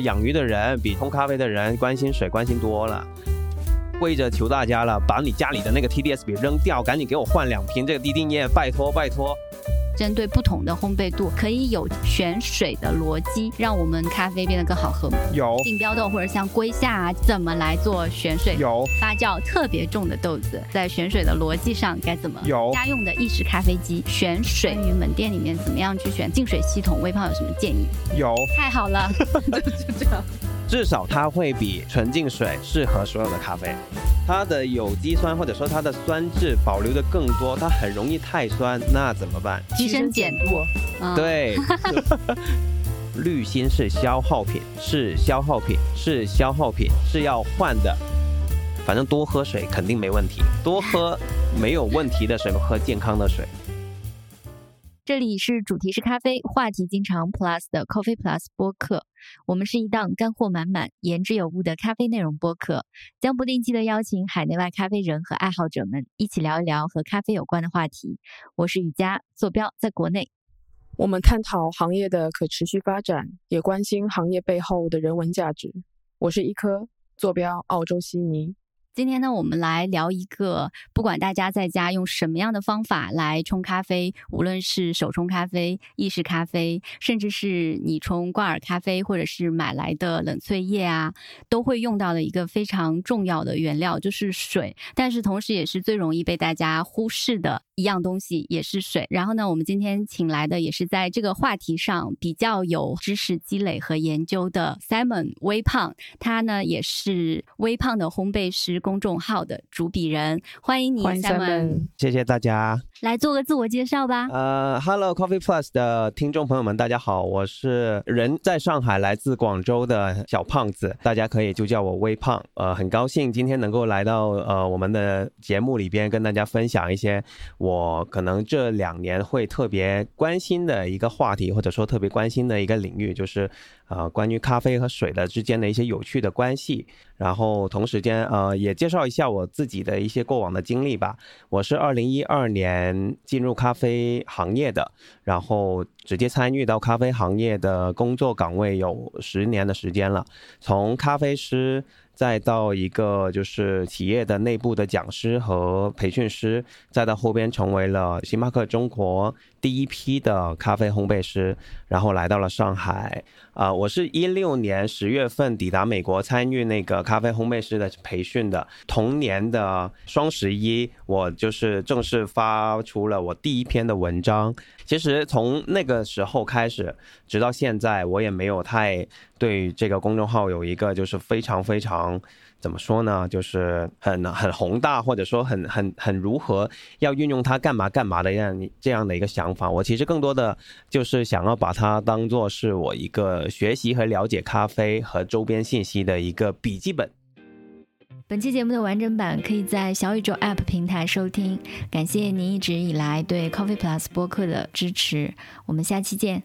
养鱼的人比冲咖啡的人关心水关心多了。跪着求大家了，把你家里的那个 TDS 笔扔掉，赶紧给我换两瓶这个滴定液，拜托拜托。针对不同的烘焙度，可以有选水的逻辑，让我们咖啡变得更好喝吗？有竞标豆或者像龟夏啊，怎么来做选水？有发酵特别重的豆子，在选水的逻辑上该怎么？有家用的意式咖啡机选水与门店里面怎么样去选净水系统？微胖有什么建议？有，太好了，就这样。至少它会比纯净水适合所有的咖啡。它的有机酸或者说它的酸质保留的更多，它很容易太酸，那怎么办？提升碱度。嗯对，滤芯是消耗品，是消耗品，是消耗品，是要换的。反正多喝水肯定没问题，多喝没有问题的水，喝健康的水。这里是主题是咖啡，话题经常 Plus 的 Coffee Plus 播客。我们是一档干货满满、言之有物的咖啡内容播客，将不定期的邀请海内外咖啡人和爱好者们一起聊一聊和咖啡有关的话题。我是雨佳，坐标在国内。我们探讨行业的可持续发展，也关心行业背后的人文价值。我是一颗，坐标澳洲悉尼。今天呢，我们来聊一个，不管大家在家用什么样的方法来冲咖啡，无论是手冲咖啡、意式咖啡，甚至是你冲挂耳咖啡，或者是买来的冷萃液啊，都会用到的一个非常重要的原料就是水。但是同时也是最容易被大家忽视的一样东西，也是水。然后呢，我们今天请来的也是在这个话题上比较有知识积累和研究的 Simon 微胖，他呢也是微胖的烘焙师。公众号的主笔人，欢迎你欢迎 Simon。谢谢大家。来做个自我介绍吧。呃，Hello Coffee Plus 的听众朋友们，大家好，我是人在上海，来自广州的小胖子，大家可以就叫我微胖。呃，很高兴今天能够来到呃我们的节目里边，跟大家分享一些我可能这两年会特别关心的一个话题，或者说特别关心的一个领域，就是呃关于咖啡和水的之间的一些有趣的关系。然后同时间呃也介绍一下我自己的一些过往的经历吧。我是二零一二年进入咖啡行业的，然后直接参与到咖啡行业的工作岗位有十年的时间了，从咖啡师。再到一个就是企业的内部的讲师和培训师，再到后边成为了星巴克中国第一批的咖啡烘焙师，然后来到了上海。啊、我是一六年十月份抵达美国，参与那个咖啡烘焙师的培训的。同年的双十一，我就是正式发出了我第一篇的文章。其实从那个时候开始，直到现在，我也没有太对这个公众号有一个就是非常非常怎么说呢，就是很很宏大，或者说很很很如何要运用它干嘛干嘛的样这样的一个想法。我其实更多的就是想要把它当做是我一个学习和了解咖啡和周边信息的一个笔记本。本期节目的完整版可以在小宇宙 App 平台收听。感谢您一直以来对 Coffee Plus 播客的支持，我们下期见。